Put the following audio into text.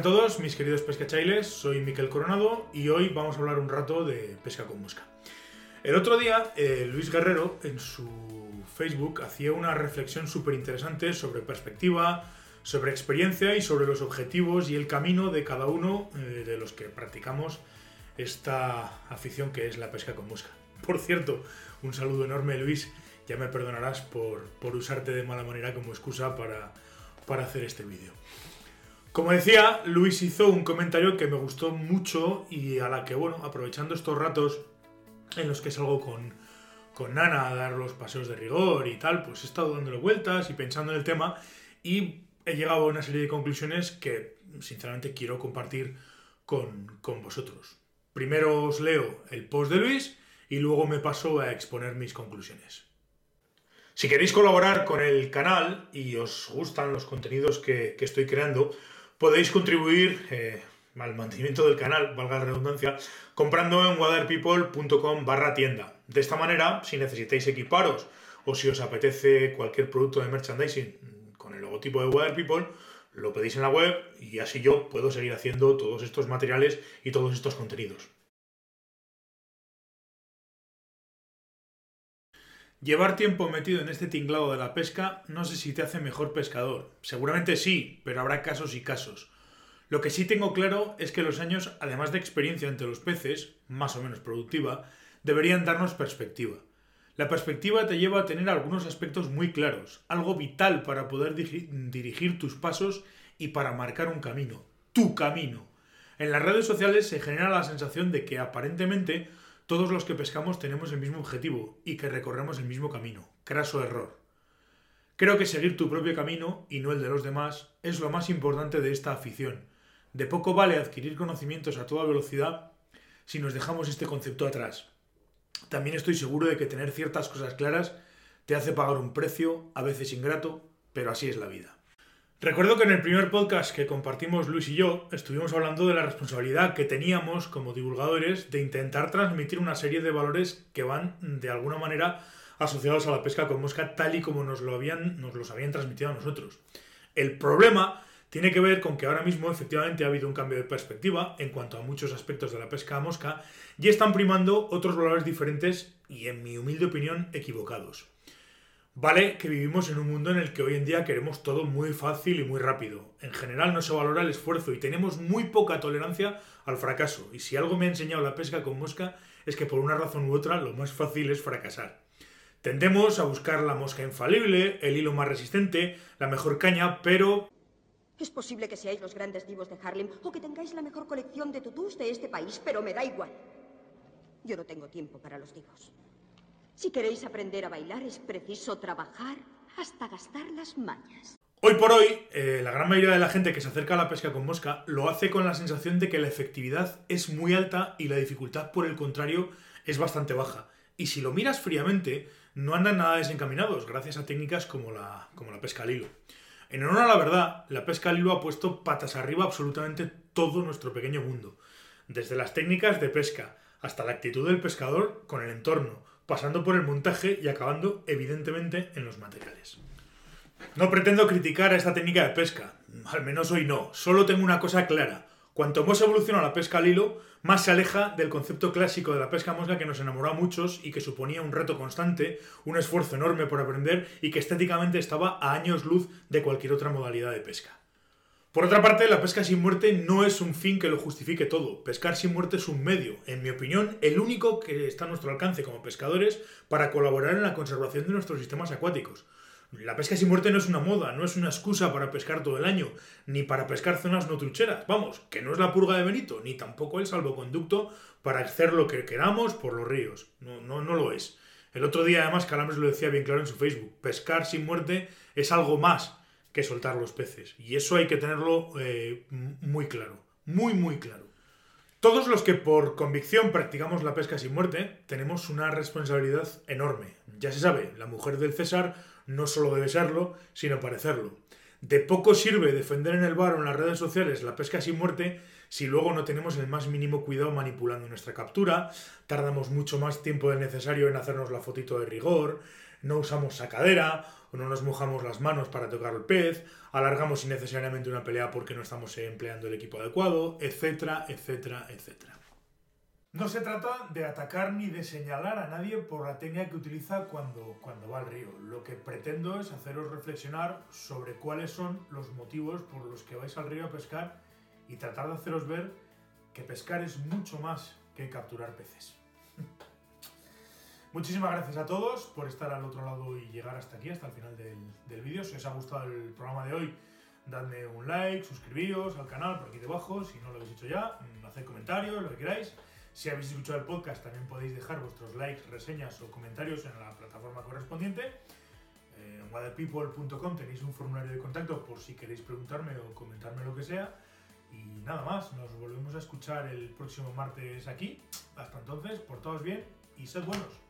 A todos, mis queridos pescachailes. Soy Miquel Coronado y hoy vamos a hablar un rato de pesca con mosca. El otro día, eh, Luis Guerrero en su Facebook hacía una reflexión súper interesante sobre perspectiva, sobre experiencia y sobre los objetivos y el camino de cada uno eh, de los que practicamos esta afición que es la pesca con mosca. Por cierto, un saludo enorme Luis, ya me perdonarás por, por usarte de mala manera como excusa para, para hacer este vídeo. Como decía, Luis hizo un comentario que me gustó mucho y a la que, bueno, aprovechando estos ratos en los que salgo con, con Nana a dar los paseos de rigor y tal, pues he estado dándole vueltas y pensando en el tema y he llegado a una serie de conclusiones que sinceramente quiero compartir con, con vosotros. Primero os leo el post de Luis y luego me paso a exponer mis conclusiones. Si queréis colaborar con el canal y os gustan los contenidos que, que estoy creando, podéis contribuir eh, al mantenimiento del canal, valga la redundancia, comprando en waterpeople.com barra tienda. De esta manera, si necesitáis equiparos o si os apetece cualquier producto de merchandising con el logotipo de Waterpeople, lo pedís en la web y así yo puedo seguir haciendo todos estos materiales y todos estos contenidos. Llevar tiempo metido en este tinglado de la pesca no sé si te hace mejor pescador. Seguramente sí, pero habrá casos y casos. Lo que sí tengo claro es que los años, además de experiencia entre los peces, más o menos productiva, deberían darnos perspectiva. La perspectiva te lleva a tener algunos aspectos muy claros, algo vital para poder dirigir tus pasos y para marcar un camino, tu camino. En las redes sociales se genera la sensación de que aparentemente todos los que pescamos tenemos el mismo objetivo y que recorremos el mismo camino. Craso error. Creo que seguir tu propio camino y no el de los demás es lo más importante de esta afición. De poco vale adquirir conocimientos a toda velocidad si nos dejamos este concepto atrás. También estoy seguro de que tener ciertas cosas claras te hace pagar un precio, a veces ingrato, pero así es la vida. Recuerdo que en el primer podcast que compartimos Luis y yo estuvimos hablando de la responsabilidad que teníamos como divulgadores de intentar transmitir una serie de valores que van de alguna manera asociados a la pesca con mosca tal y como nos, lo habían, nos los habían transmitido a nosotros. El problema tiene que ver con que ahora mismo efectivamente ha habido un cambio de perspectiva en cuanto a muchos aspectos de la pesca a mosca y están primando otros valores diferentes y en mi humilde opinión equivocados. Vale que vivimos en un mundo en el que hoy en día queremos todo muy fácil y muy rápido. En general no se valora el esfuerzo y tenemos muy poca tolerancia al fracaso. Y si algo me ha enseñado la pesca con mosca es que por una razón u otra lo más fácil es fracasar. Tendemos a buscar la mosca infalible, el hilo más resistente, la mejor caña, pero... Es posible que seáis los grandes divos de Harlem o que tengáis la mejor colección de tutús de este país, pero me da igual. Yo no tengo tiempo para los divos. Si queréis aprender a bailar es preciso trabajar hasta gastar las mañas. Hoy por hoy, eh, la gran mayoría de la gente que se acerca a la pesca con mosca lo hace con la sensación de que la efectividad es muy alta y la dificultad, por el contrario, es bastante baja. Y si lo miras fríamente, no andan nada desencaminados gracias a técnicas como la, como la pesca al hilo. En honor a la verdad, la pesca al hilo ha puesto patas arriba absolutamente todo nuestro pequeño mundo. Desde las técnicas de pesca hasta la actitud del pescador con el entorno, pasando por el montaje y acabando evidentemente en los materiales. No pretendo criticar a esta técnica de pesca, al menos hoy no, solo tengo una cosa clara. Cuanto más evoluciona la pesca al hilo, más se aleja del concepto clásico de la pesca mosca que nos enamoró a muchos y que suponía un reto constante, un esfuerzo enorme por aprender y que estéticamente estaba a años luz de cualquier otra modalidad de pesca. Por otra parte, la pesca sin muerte no es un fin que lo justifique todo. Pescar sin muerte es un medio, en mi opinión, el único que está a nuestro alcance como pescadores para colaborar en la conservación de nuestros sistemas acuáticos. La pesca sin muerte no es una moda, no es una excusa para pescar todo el año, ni para pescar zonas no trucheras. Vamos, que no es la purga de Benito, ni tampoco el salvoconducto para hacer lo que queramos por los ríos. No, no, no lo es. El otro día, además, Calambres lo decía bien claro en su Facebook. Pescar sin muerte es algo más que soltar los peces. Y eso hay que tenerlo eh, muy claro, muy, muy claro. Todos los que por convicción practicamos la pesca sin muerte tenemos una responsabilidad enorme. Ya se sabe, la mujer del César no solo debe serlo, sino parecerlo. De poco sirve defender en el bar o en las redes sociales la pesca sin muerte si luego no tenemos el más mínimo cuidado manipulando nuestra captura, tardamos mucho más tiempo del necesario en hacernos la fotito de rigor, no usamos sacadera o no nos mojamos las manos para tocar el pez, alargamos innecesariamente una pelea porque no estamos empleando el equipo adecuado, etcétera, etcétera, etcétera. No se trata de atacar ni de señalar a nadie por la técnica que utiliza cuando, cuando va al río. Lo que pretendo es haceros reflexionar sobre cuáles son los motivos por los que vais al río a pescar y tratar de haceros ver que pescar es mucho más que capturar peces. Muchísimas gracias a todos por estar al otro lado y llegar hasta aquí, hasta el final del, del vídeo. Si os ha gustado el programa de hoy, dadme un like, suscribíos al canal por aquí debajo, si no lo habéis hecho ya, mm, haced comentarios, lo que queráis. Si habéis escuchado el podcast, también podéis dejar vuestros likes, reseñas o comentarios en la plataforma correspondiente. Eh, en waterpeople.com tenéis un formulario de contacto por si queréis preguntarme o comentarme lo que sea. Y nada más, nos volvemos a escuchar el próximo martes aquí. Hasta entonces, portaos bien y sed buenos.